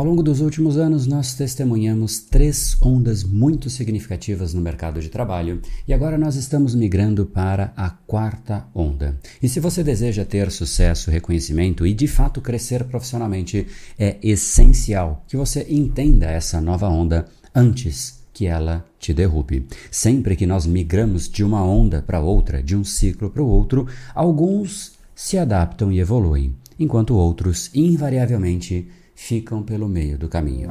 Ao longo dos últimos anos, nós testemunhamos três ondas muito significativas no mercado de trabalho e agora nós estamos migrando para a quarta onda. E se você deseja ter sucesso, reconhecimento e de fato crescer profissionalmente, é essencial que você entenda essa nova onda antes que ela te derrube. Sempre que nós migramos de uma onda para outra, de um ciclo para o outro, alguns se adaptam e evoluem, enquanto outros invariavelmente ficam pelo meio do caminho.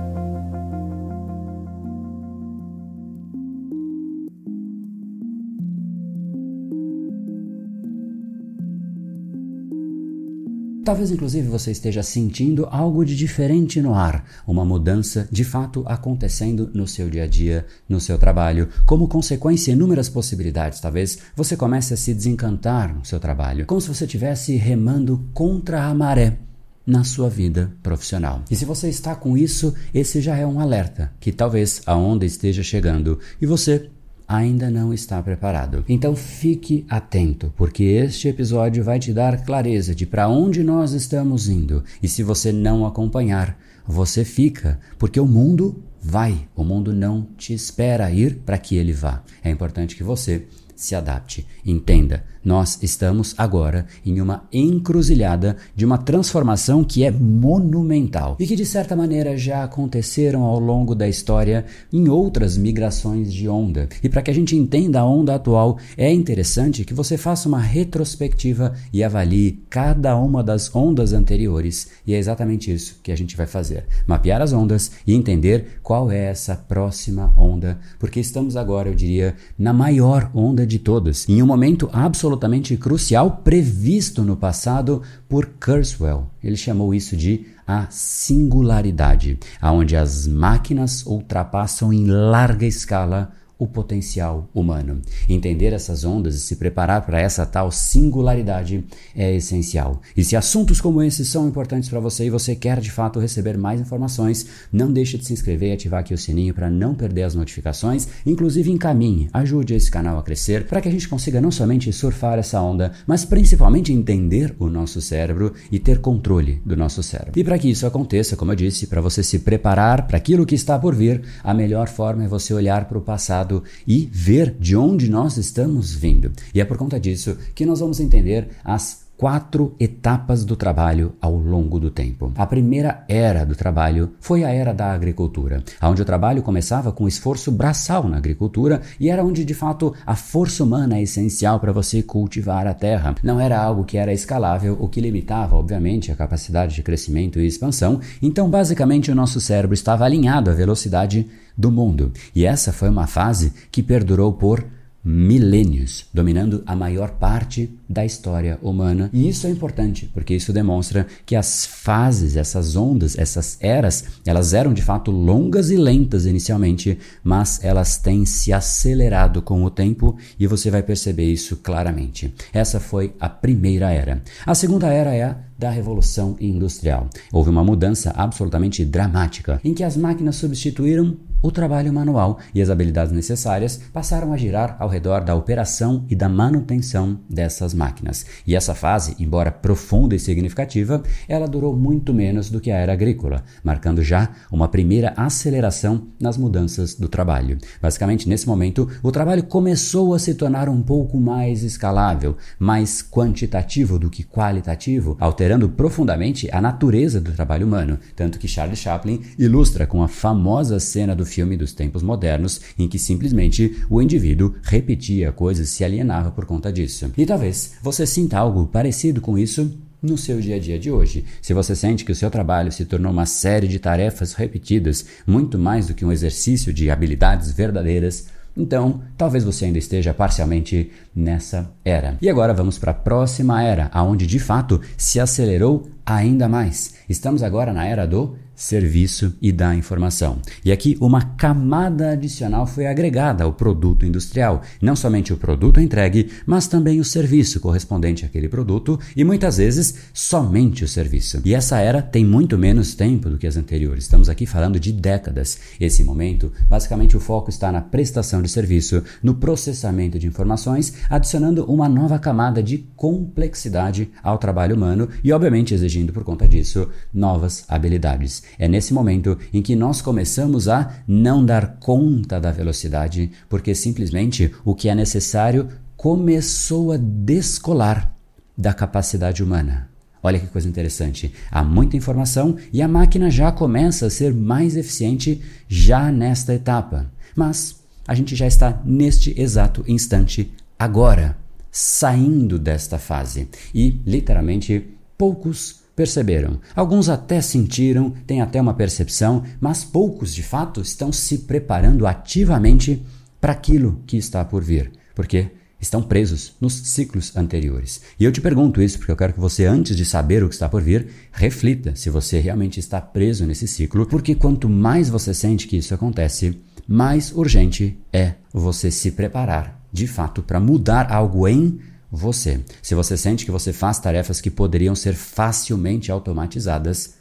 Talvez inclusive você esteja sentindo algo de diferente no ar, uma mudança de fato acontecendo no seu dia a dia, no seu trabalho, como consequência inúmeras possibilidades. Talvez você comece a se desencantar no seu trabalho, como se você estivesse remando contra a maré na sua vida profissional. E se você está com isso, esse já é um alerta que talvez a onda esteja chegando e você ainda não está preparado. Então fique atento, porque este episódio vai te dar clareza de para onde nós estamos indo. E se você não acompanhar, você fica, porque o mundo vai, o mundo não te espera ir para que ele vá. É importante que você se adapte. Entenda, nós estamos agora em uma encruzilhada de uma transformação que é monumental e que de certa maneira já aconteceram ao longo da história em outras migrações de onda. E para que a gente entenda a onda atual, é interessante que você faça uma retrospectiva e avalie cada uma das ondas anteriores. E é exatamente isso que a gente vai fazer: mapear as ondas e entender qual é essa próxima onda, porque estamos agora, eu diria, na maior onda de todas, em um momento absolutamente crucial previsto no passado por Kurzweil. Ele chamou isso de a singularidade, aonde as máquinas ultrapassam em larga escala o potencial humano. Entender essas ondas e se preparar para essa tal singularidade é essencial. E se assuntos como esses são importantes para você e você quer de fato receber mais informações, não deixe de se inscrever e ativar aqui o sininho para não perder as notificações. Inclusive encaminhe, ajude esse canal a crescer para que a gente consiga não somente surfar essa onda, mas principalmente entender o nosso cérebro e ter controle do nosso cérebro. E para que isso aconteça, como eu disse, para você se preparar para aquilo que está por vir, a melhor forma é você olhar para o passado passado e ver de onde nós estamos vindo. E é por conta disso que nós vamos entender as quatro etapas do trabalho ao longo do tempo. A primeira era do trabalho foi a era da agricultura, onde o trabalho começava com esforço braçal na agricultura e era onde de fato a força humana é essencial para você cultivar a terra. Não era algo que era escalável, o que limitava, obviamente, a capacidade de crescimento e expansão. Então, basicamente, o nosso cérebro estava alinhado à velocidade do mundo. E essa foi uma fase que perdurou por milênios, dominando a maior parte da história humana. E isso é importante, porque isso demonstra que as fases, essas ondas, essas eras, elas eram de fato longas e lentas inicialmente, mas elas têm se acelerado com o tempo e você vai perceber isso claramente. Essa foi a primeira era. A segunda era é a da Revolução Industrial. Houve uma mudança absolutamente dramática, em que as máquinas substituíram o trabalho manual e as habilidades necessárias passaram a girar ao redor da operação e da manutenção dessas máquinas. E essa fase, embora profunda e significativa, ela durou muito menos do que a era agrícola, marcando já uma primeira aceleração nas mudanças do trabalho. Basicamente, nesse momento, o trabalho começou a se tornar um pouco mais escalável, mais quantitativo do que qualitativo, alterando profundamente a natureza do trabalho humano, tanto que Charles Chaplin ilustra com a famosa cena do filme dos tempos modernos em que simplesmente o indivíduo repetia coisas e se alienava por conta disso. E talvez você sinta algo parecido com isso no seu dia a dia de hoje. Se você sente que o seu trabalho se tornou uma série de tarefas repetidas, muito mais do que um exercício de habilidades verdadeiras, então, talvez você ainda esteja parcialmente nessa era. E agora vamos para a próxima era, aonde de fato se acelerou ainda mais. Estamos agora na era do serviço e da informação. E aqui uma camada adicional foi agregada ao produto industrial. Não somente o produto entregue, mas também o serviço correspondente àquele produto e muitas vezes somente o serviço. E essa era tem muito menos tempo do que as anteriores. Estamos aqui falando de décadas. Esse momento, basicamente o foco está na prestação de serviço, no processamento de informações, adicionando uma nova camada de complexidade ao trabalho humano e obviamente exigindo exigindo por conta disso novas habilidades. É nesse momento em que nós começamos a não dar conta da velocidade, porque simplesmente o que é necessário começou a descolar da capacidade humana. Olha que coisa interessante. Há muita informação e a máquina já começa a ser mais eficiente já nesta etapa. Mas a gente já está neste exato instante agora, saindo desta fase. E, literalmente, poucos perceberam. Alguns até sentiram, têm até uma percepção, mas poucos de fato estão se preparando ativamente para aquilo que está por vir. Porque estão presos nos ciclos anteriores. E eu te pergunto isso porque eu quero que você, antes de saber o que está por vir, reflita se você realmente está preso nesse ciclo, porque quanto mais você sente que isso acontece, mais urgente é você se preparar, de fato, para mudar algo em você. Se você sente que você faz tarefas que poderiam ser facilmente automatizadas,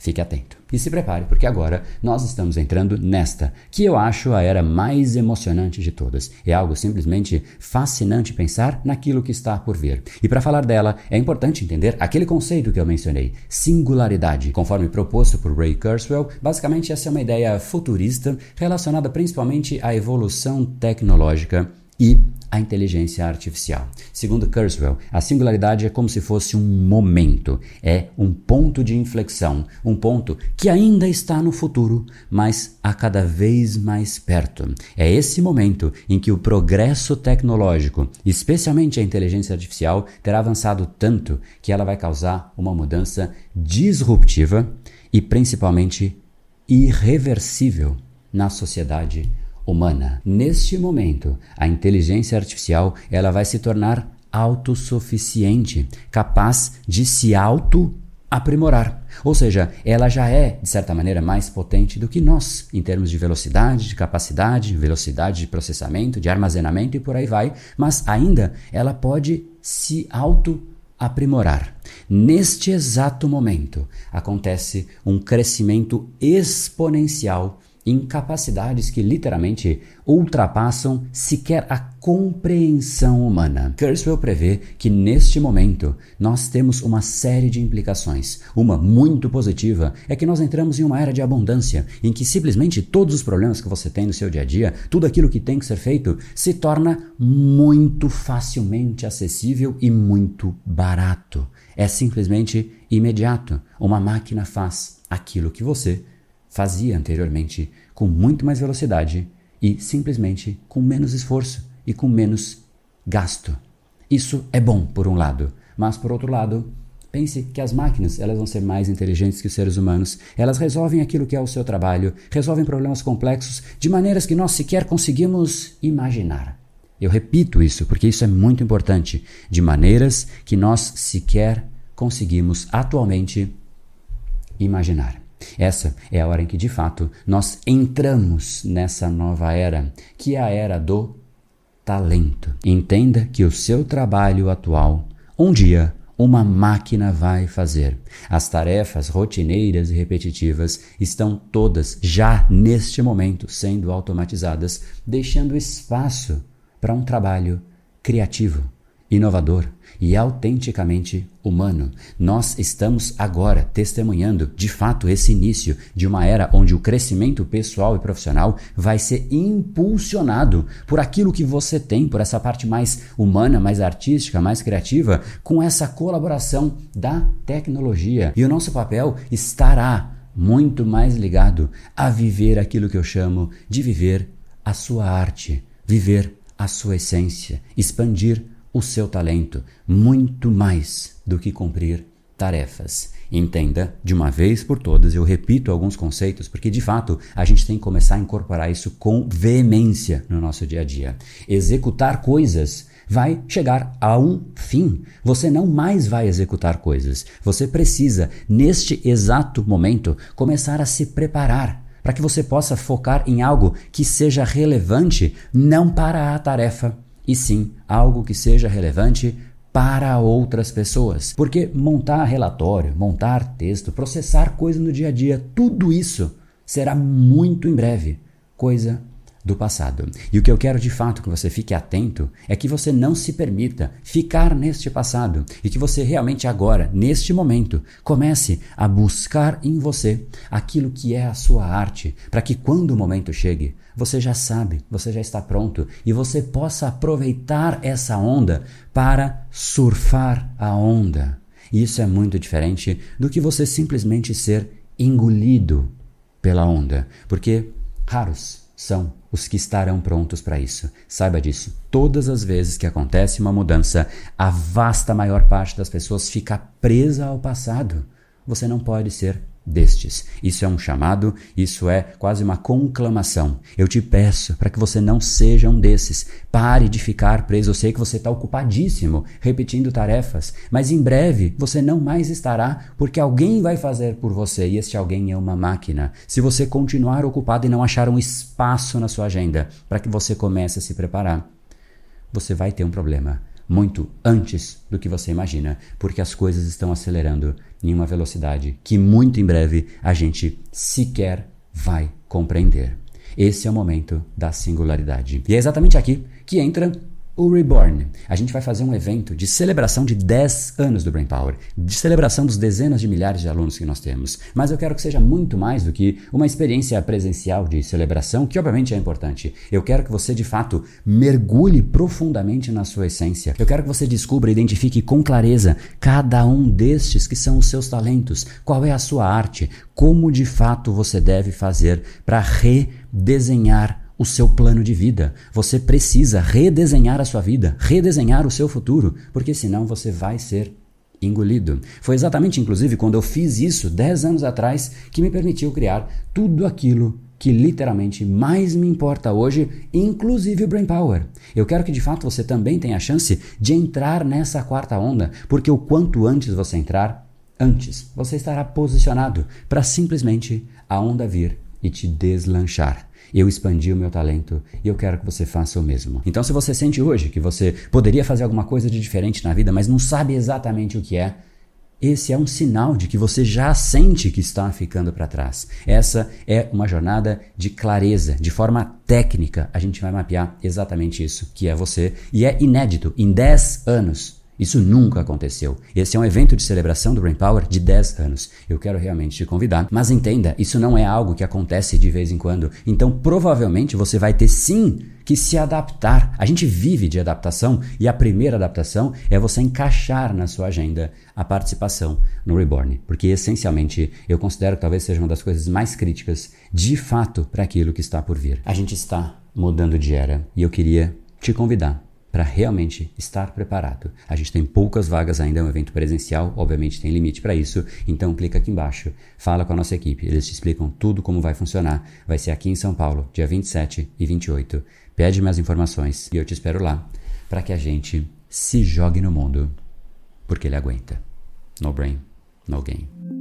Fique atento. E se prepare, porque agora nós estamos entrando nesta, que eu acho a era mais emocionante de todas. É algo simplesmente fascinante pensar naquilo que está por vir. E para falar dela, é importante entender aquele conceito que eu mencionei, singularidade. Conforme proposto por Ray Kurzweil, basicamente essa é uma ideia futurista relacionada principalmente à evolução tecnológica e a inteligência artificial. Segundo Kurzweil, a singularidade é como se fosse um momento, é um ponto de inflexão, um ponto que ainda está no futuro, mas a cada vez mais perto. É esse momento em que o progresso tecnológico, especialmente a inteligência artificial, terá avançado tanto que ela vai causar uma mudança disruptiva e principalmente irreversível na sociedade humana. Neste momento, a inteligência artificial ela vai se tornar autossuficiente, capaz de se auto aprimorar. Ou seja, ela já é, de certa maneira, mais potente do que nós, em termos de velocidade, de capacidade, velocidade de processamento, de armazenamento e por aí vai, mas ainda ela pode se auto aprimorar. Neste exato momento acontece um crescimento exponencial incapacidades que literalmente ultrapassam sequer a compreensão humana. Kurzweil prevê que neste momento nós temos uma série de implicações. Uma muito positiva é que nós entramos em uma era de abundância, em que simplesmente todos os problemas que você tem no seu dia a dia, tudo aquilo que tem que ser feito, se torna muito facilmente acessível e muito barato. É simplesmente imediato. Uma máquina faz aquilo que você fazia anteriormente com muito mais velocidade e simplesmente com menos esforço e com menos gasto. Isso é bom por um lado, mas por outro lado, pense que as máquinas elas vão ser mais inteligentes que os seres humanos. Elas resolvem aquilo que é o seu trabalho, resolvem problemas complexos de maneiras que nós sequer conseguimos imaginar. Eu repito isso porque isso é muito importante, de maneiras que nós sequer conseguimos atualmente imaginar. Essa é a hora em que, de fato, nós entramos nessa nova era, que é a era do talento. Entenda que o seu trabalho atual, um dia, uma máquina vai fazer. As tarefas rotineiras e repetitivas estão todas já neste momento sendo automatizadas, deixando espaço para um trabalho criativo, inovador e autenticamente humano. Nós estamos agora testemunhando, de fato, esse início de uma era onde o crescimento pessoal e profissional vai ser impulsionado por aquilo que você tem, por essa parte mais humana, mais artística, mais criativa, com essa colaboração da tecnologia. E o nosso papel estará muito mais ligado a viver aquilo que eu chamo de viver a sua arte, viver a sua essência, expandir o seu talento muito mais do que cumprir tarefas. Entenda de uma vez por todas, eu repito alguns conceitos, porque de fato a gente tem que começar a incorporar isso com veemência no nosso dia a dia. Executar coisas vai chegar a um fim. Você não mais vai executar coisas. Você precisa, neste exato momento, começar a se preparar para que você possa focar em algo que seja relevante não para a tarefa, e sim algo que seja relevante para outras pessoas. Porque montar relatório, montar texto, processar coisa no dia a dia, tudo isso será muito em breve coisa do passado. E o que eu quero de fato que você fique atento é que você não se permita ficar neste passado e que você realmente agora, neste momento, comece a buscar em você aquilo que é a sua arte, para que quando o momento chegue, você já sabe, você já está pronto e você possa aproveitar essa onda para surfar a onda. E isso é muito diferente do que você simplesmente ser engolido pela onda, porque raros são os que estarão prontos para isso. Saiba disso. Todas as vezes que acontece uma mudança, a vasta maior parte das pessoas fica presa ao passado. Você não pode ser destes. Isso é um chamado, isso é quase uma conclamação. Eu te peço para que você não seja um desses. Pare de ficar preso. Eu sei que você está ocupadíssimo repetindo tarefas, mas em breve você não mais estará porque alguém vai fazer por você e este alguém é uma máquina. Se você continuar ocupado e não achar um espaço na sua agenda para que você comece a se preparar, você vai ter um problema muito antes do que você imagina, porque as coisas estão acelerando em uma velocidade que muito em breve a gente sequer vai compreender. Esse é o momento da singularidade. E é exatamente aqui que entra o Reborn. A gente vai fazer um evento de celebração de 10 anos do Brain Power, de celebração dos dezenas de milhares de alunos que nós temos. Mas eu quero que seja muito mais do que uma experiência presencial de celebração, que obviamente é importante. Eu quero que você de fato mergulhe profundamente na sua essência. Eu quero que você descubra e identifique com clareza cada um destes que são os seus talentos, qual é a sua arte, como de fato você deve fazer para redesenhar o seu plano de vida. Você precisa redesenhar a sua vida, redesenhar o seu futuro, porque senão você vai ser engolido. Foi exatamente, inclusive, quando eu fiz isso 10 anos atrás que me permitiu criar tudo aquilo que literalmente mais me importa hoje, inclusive o Brain Power. Eu quero que de fato você também tenha a chance de entrar nessa quarta onda, porque o quanto antes você entrar, antes você estará posicionado para simplesmente a onda vir e te deslanchar. Eu expandi o meu talento e eu quero que você faça o mesmo. Então, se você sente hoje que você poderia fazer alguma coisa de diferente na vida, mas não sabe exatamente o que é, esse é um sinal de que você já sente que está ficando para trás. Essa é uma jornada de clareza, de forma técnica. A gente vai mapear exatamente isso, que é você, e é inédito. Em 10 anos, isso nunca aconteceu. Esse é um evento de celebração do Brain Power de 10 anos. Eu quero realmente te convidar. Mas entenda, isso não é algo que acontece de vez em quando. Então, provavelmente você vai ter sim que se adaptar. A gente vive de adaptação e a primeira adaptação é você encaixar na sua agenda a participação no Reborn, porque essencialmente eu considero que talvez seja uma das coisas mais críticas de fato para aquilo que está por vir. A gente está mudando de era e eu queria te convidar para realmente estar preparado. A gente tem poucas vagas ainda, é um evento presencial, obviamente tem limite para isso, então clica aqui embaixo, fala com a nossa equipe, eles te explicam tudo como vai funcionar. Vai ser aqui em São Paulo, dia 27 e 28. Pede mais informações e eu te espero lá para que a gente se jogue no mundo, porque ele aguenta. No brain, no game.